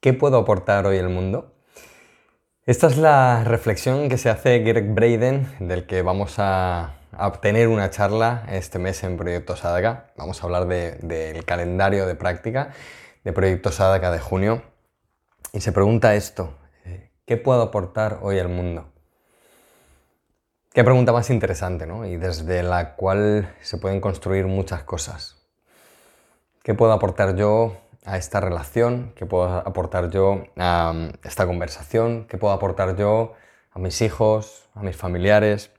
¿Qué puedo aportar hoy al mundo? Esta es la reflexión que se hace Greg Braden, del que vamos a, obtener una charla este mes en Proyecto Sadaka. Vamos a hablar del calendario de práctica de Proyecto Sadaka de junio. Y se pregunta esto, eh, ¿qué puedo aportar hoy al mundo? Qué pregunta más interesante, ¿no? Y desde la cual se pueden construir muchas cosas. ¿Qué puedo aportar yo a esta relación? ¿Qué puedo aportar yo a um, esta conversación? ¿Qué puedo aportar yo a mis hijos, a mis familiares?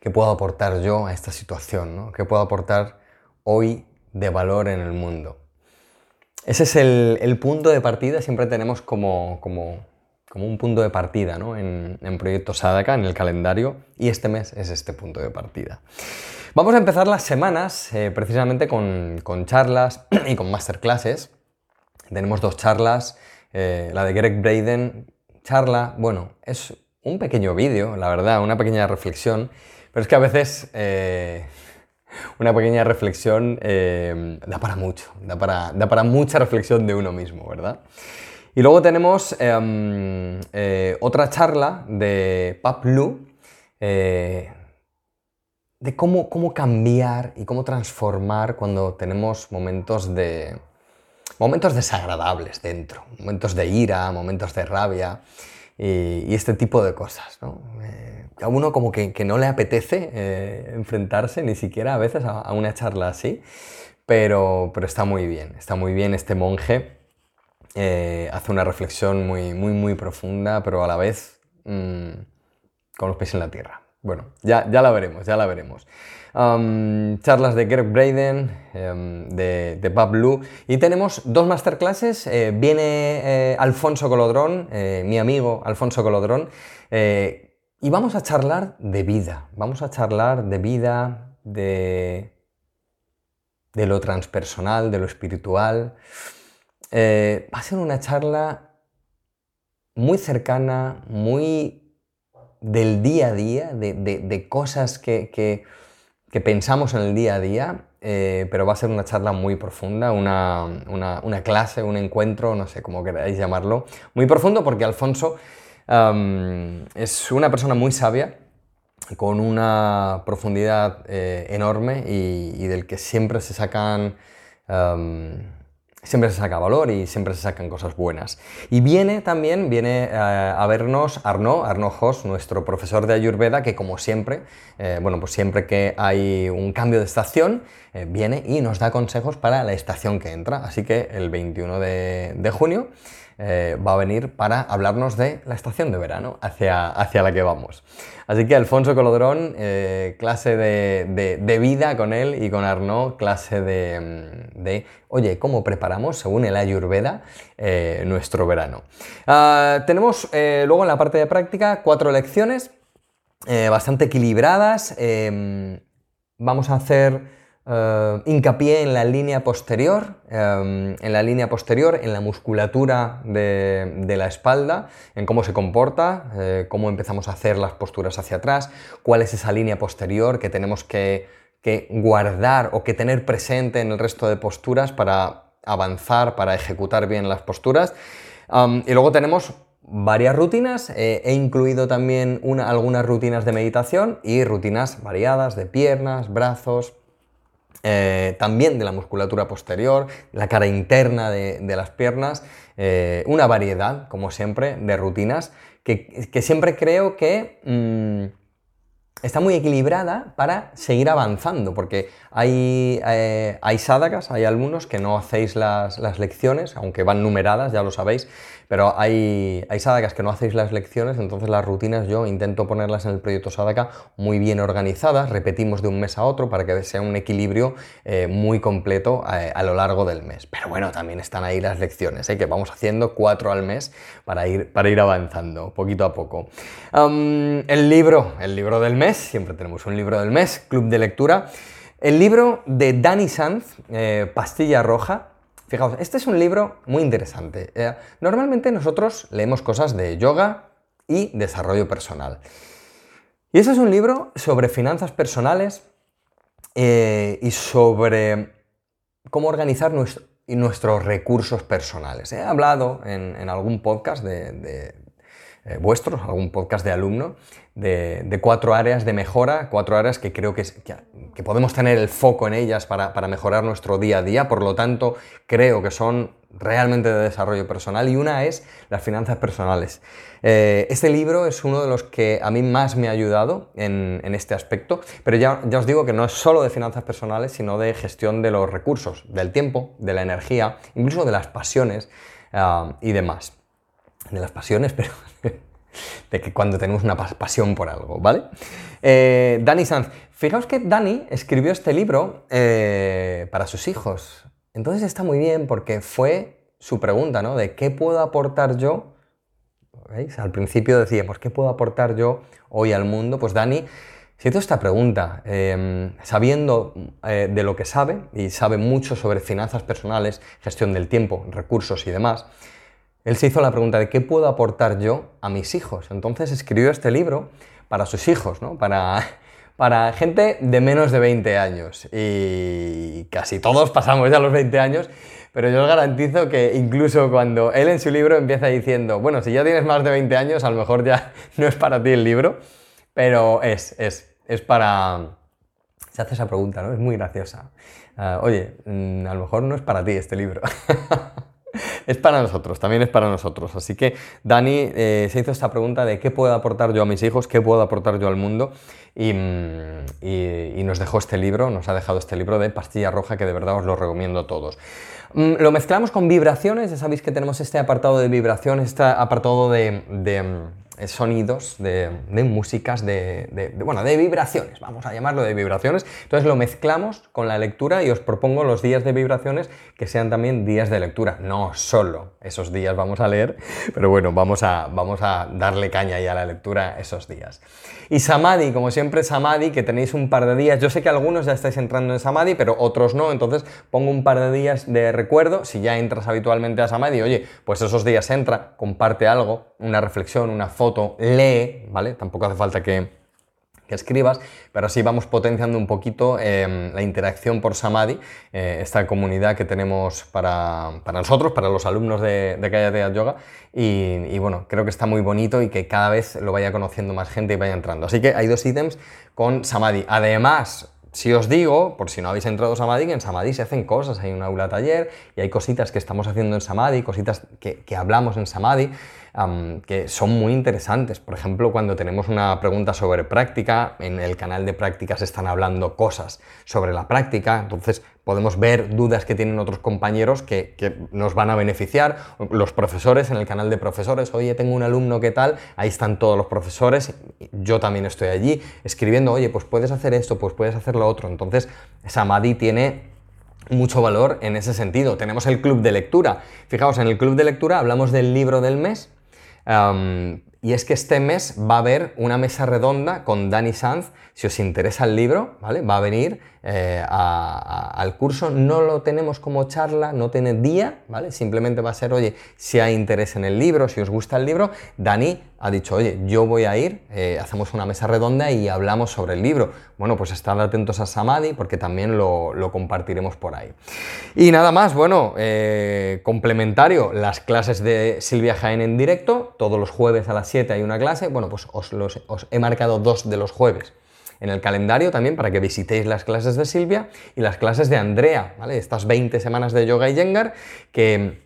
¿Qué puedo aportar yo a esta situación? ¿Qué puedo aportar hoy de valor en el mundo? Ese es el, punto de partida, siempre tenemos como, como, un punto de partida ¿no? en, en Proyecto Sadaka, en el calendario, y este mes es este punto de partida. Vamos a empezar las semanas eh, precisamente con, charlas y con masterclasses. Tenemos dos charlas. Eh, la de Greg Braden, charla, bueno, es un pequeño vídeo, la verdad, una pequeña reflexión, pero es que a veces eh, una pequeña reflexión da para mucho, da para, mucha reflexión de uno mismo, ¿verdad? Y luego tenemos em, otra charla de Pap Lu, de cómo, cómo cambiar y cómo transformar cuando tenemos momentos de momentos desagradables dentro, momentos de ira, momentos de rabia y, este tipo de cosas. ¿no? Eh, a uno como que, no le apetece eh, enfrentarse ni siquiera a veces a, una charla así, pero, pero, está muy bien, está muy bien este monje. Eh, hace una reflexión muy, muy, muy profunda, pero a la vez mm, con los pies en la tierra. Bueno, ya, ya la veremos, ya la veremos. charlas de Greg Braden, em, de, de Blue. Y tenemos dos masterclasses. Eh, viene eh, Alfonso Colodrón, mi amigo Alfonso Colodrón. y vamos a charlar de vida. Vamos a charlar de vida, de, de lo transpersonal, de lo espiritual. Va a ser una charla muy cercana, muy del día a día, de, cosas que, pensamos en el día a día, eh, pero va a ser una charla muy profunda, una, clase, un encuentro, no sé cómo queráis llamarlo, muy profundo porque Alfonso es una persona muy sabia, con una profundidad eh, enorme y, del que siempre se sacan siempre se saca valor y siempre se sacan cosas buenas. Y viene también, viene eh, a vernos Arnaud, Arnaud Hoss, nuestro profesor de Ayurveda, que como siempre, eh, bueno, pues siempre que hay un cambio de estación, eh, viene y nos da consejos para la estación que entra. Así que el 21 de junio eh, va a venir para hablarnos de la estación de verano hacia, hacia la que vamos. Así que Alfonso Colodrón, eh, clase de, vida con él y con Arnaud, clase de, oye, ¿cómo preparamos, según el Ayurveda, eh, nuestro verano? Ah, tenemos luego en la parte de práctica cuatro lecciones bastante equilibradas. vamos a hacer eh, hincapié en la línea posterior, em, en la línea posterior, en la musculatura de, la espalda, en cómo se comporta, eh, cómo empezamos a hacer las posturas hacia atrás, cuál es esa línea posterior que tenemos que, guardar o que tener presente en el resto de posturas para avanzar, para ejecutar bien las posturas. Em, y luego tenemos varias rutinas, eh, he incluido también algunas rutinas de meditación y rutinas variadas de piernas, brazos, eh, también de la musculatura posterior, la cara interna de, las piernas, eh, una variedad, como siempre, de rutinas que, siempre creo que mm, está muy equilibrada para seguir avanzando, porque hay, eh, hay sadakas, hay algunos que no hacéis las, las lecciones, aunque van numeradas, ya lo sabéis, pero hay, hay que no hacéis las lecciones, entonces las rutinas yo intento ponerlas en el proyecto Sadaka muy bien organizadas, repetimos de un mes a otro para que sea un equilibrio eh, muy completo eh, a, lo largo del mes. Pero bueno, también están ahí las lecciones, ¿eh? que vamos haciendo cuatro al mes para ir, para ir avanzando poquito a poco. el libro, el libro del mes, siempre tenemos un libro del mes, Club de Lectura. El libro de Dani Sanz, Pastilla Roja, Fijaos, este es un libro muy interesante. Eh, normalmente nosotros leemos cosas de yoga y desarrollo personal. Y este es un libro sobre finanzas personales eh, y sobre cómo organizar nuestros recursos personales. He hablado en, algún podcast de, eh, vuestros, algún podcast de alumno, de, cuatro áreas de mejora, cuatro áreas que creo que, que, podemos tener el foco en ellas para, mejorar nuestro día a día, por lo tanto creo que son realmente de desarrollo personal y una es las finanzas personales. Eh, este libro es uno de los que a mí más me ha ayudado en, este aspecto, pero ya, ya, os digo que no es solo de finanzas personales, sino de gestión de los recursos, del tiempo, de la energía, incluso de las pasiones ah, y demás. De las pasiones, pero de que cuando tenemos una pasión por algo, ¿vale? Eh, Dani Sanz, fijaos que Dani escribió este libro eh, para sus hijos. Entonces está muy bien porque fue su pregunta, ¿no? De qué puedo aportar yo. ¿Veis? Al principio decíamos, ¿qué puedo aportar yo hoy al mundo? Pues Dani si hizo esta pregunta, em, sabiendo eh, de lo que sabe, y sabe mucho sobre finanzas personales, gestión del tiempo, recursos y demás, él se hizo la pregunta de qué puedo aportar yo a mis hijos. Entonces escribió este libro para sus hijos, ¿no? para, para gente de menos de 20 años. Y casi todos pasamos ya los 20 años, pero yo os garantizo que incluso cuando él en su libro empieza diciendo, bueno, si ya tienes más de 20 años, a lo mejor ya no es para ti el libro, pero es, es, es para... Se hace esa pregunta, ¿no? Es muy graciosa. Ah, oye, mm, a lo mejor no es para ti este libro. es para nosotros, también es para nosotros. Así que Dani eh, se hizo esta pregunta de qué puedo aportar yo a mis hijos, qué puedo aportar yo al mundo y, mm, nos dejó este libro, nos ha dejado este libro de Pastilla Roja que de verdad os lo recomiendo a todos. Mm, lo mezclamos con vibraciones, ya sabéis que tenemos este apartado de vibraciones, este apartado de mm, sonidos, de, músicas, de, bueno, de vibraciones, vamos a llamarlo de vibraciones. Entonces lo mezclamos con la lectura y os propongo los días de vibraciones que sean también días de lectura. No solo esos días vamos a leer, pero bueno, vamos a, vamos a darle caña ya a la lectura esos días. Y Samadhi, como siempre, Samadhi, que tenéis un par de días. Yo sé que algunos ya estáis entrando en Samadhi, pero otros no, entonces pongo un par de días de recuerdo. Si ya entras habitualmente a Samadhi, oye, pues esos días entra, comparte algo, una reflexión, una foto lee, ¿vale? Tampoco hace falta que, escribas, pero así vamos potenciando un poquito em, la interacción por Samadhi, eh, esta comunidad que tenemos para, nosotros, para los alumnos de, de Kaya Yoga, y, bueno, creo que está muy bonito y que cada vez lo vaya conociendo más gente y vaya entrando. Así que hay dos ítems con Samadhi. Además, si os digo, por si no habéis entrado a Samadhi, que en Samadhi se hacen cosas, hay un aula taller y hay cositas que estamos haciendo en Samadhi, cositas que, que hablamos en Samadhi que son muy interesantes. Por ejemplo, cuando tenemos una pregunta sobre práctica, en el canal de prácticas están hablando cosas sobre la práctica, entonces podemos ver dudas que tienen otros compañeros que, nos van a beneficiar. Los profesores en el canal de profesores, oye, tengo un alumno que tal, ahí están todos los profesores, yo también estoy allí escribiendo, oye, pues puedes hacer esto, pues puedes hacer lo otro. Entonces, Samadhi tiene mucho valor en ese sentido. Tenemos el club de lectura. Fijaos, en el club de lectura hablamos del libro del mes, y es que este mes va a haber una mesa redonda con Dani Sanz. Si os interesa el libro, ¿vale? Va a venir eh, al curso. No lo tenemos como charla, no tiene día, ¿vale? Simplemente va a ser, oye, si hay interés en el libro, si os gusta el libro, Dani ha dicho, oye, yo voy a ir, eh, hacemos una mesa redonda y hablamos sobre el libro. Bueno, pues estad atentos a Samadhi porque también lo, compartiremos por ahí. Y nada más, bueno, eh, complementario, las clases de Silvia Jaén en directo, todos los jueves a las 7 hay una clase, bueno, pues os, os he marcado dos de los jueves en el calendario también para que visitéis las clases de Silvia y las clases de Andrea, ¿vale? Estas 20 semanas de yoga y Yengar que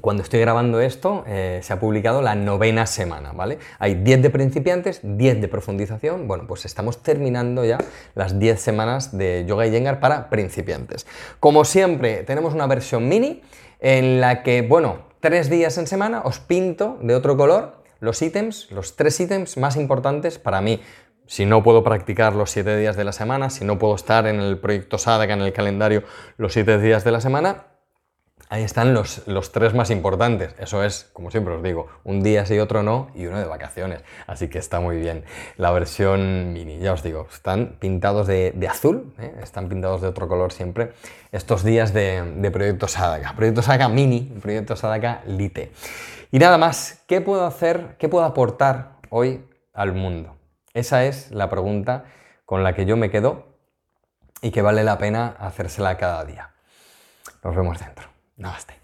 cuando estoy grabando esto, eh, se ha publicado la novena semana, ¿vale? Hay 10 de principiantes, 10 de profundización. Bueno, pues estamos terminando ya las 10 semanas de Yoga y Yengar para principiantes. Como siempre, tenemos una versión mini en la que, bueno, tres días en semana os pinto de otro color los ítems, los tres ítems más importantes para mí si no puedo practicar los siete días de la semana, si no puedo estar en el proyecto Sadaka, en el calendario, los siete días de la semana, ahí están los, tres más importantes. Eso es, como siempre os digo, un día sí, otro no y uno de vacaciones. Así que está muy bien. La versión mini, ya os digo, están pintados de, azul, ¿eh? están pintados de otro color siempre, estos días de, de Proyecto Sadaka. Proyecto Sadaka mini, Proyecto Sadaka Lite. Y nada más, ¿qué puedo hacer, qué puedo aportar hoy al mundo? Esa es la pregunta con la que yo me quedo y que vale la pena hacérsela cada día. Nos vemos dentro. Namaste.